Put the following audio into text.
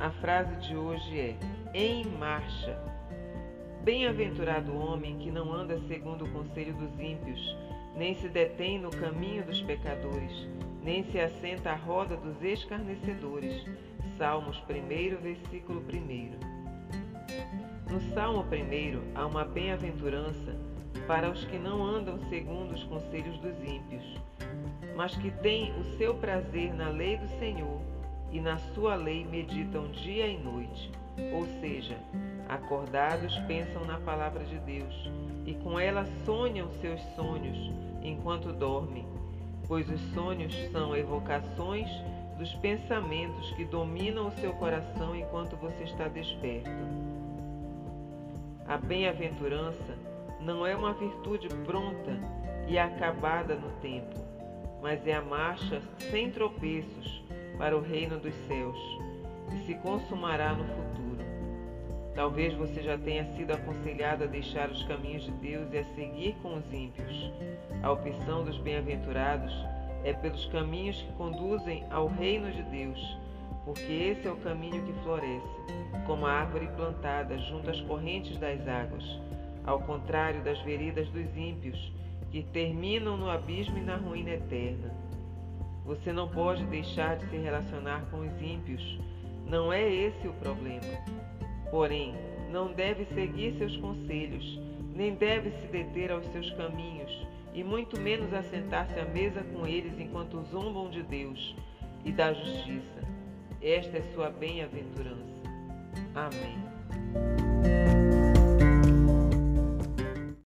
A frase de hoje é: em marcha. Bem-aventurado o homem que não anda segundo o conselho dos ímpios, nem se detém no caminho dos pecadores, nem se assenta à roda dos escarnecedores. Salmos 1, versículo 1. No Salmo 1 há uma bem-aventurança para os que não andam segundo os conselhos dos ímpios, mas que têm o seu prazer na lei do Senhor e na sua lei meditam dia e noite. Ou seja, acordados pensam na palavra de Deus e com ela sonham seus sonhos enquanto dormem, pois os sonhos são evocações dos pensamentos que dominam o seu coração enquanto você está desperto. A bem-aventurança não é uma virtude pronta e acabada no tempo, mas é a marcha sem tropeços para o reino dos céus e se consumará no futuro. Talvez você já tenha sido aconselhado a deixar os caminhos de Deus e a seguir com os ímpios. A opção dos bem-aventurados é pelos caminhos que conduzem ao reino de Deus, porque esse é o caminho que floresce, como a árvore plantada junto às correntes das águas, ao contrário das veredas dos ímpios, que terminam no abismo e na ruína eterna. Você não pode deixar de se relacionar com os ímpios, não é esse o problema. Porém, não deve seguir seus conselhos, nem deve se deter aos seus caminhos, e muito menos assentar-se à mesa com eles enquanto zombam de Deus e da justiça. Esta é sua bem-aventurança. Amém.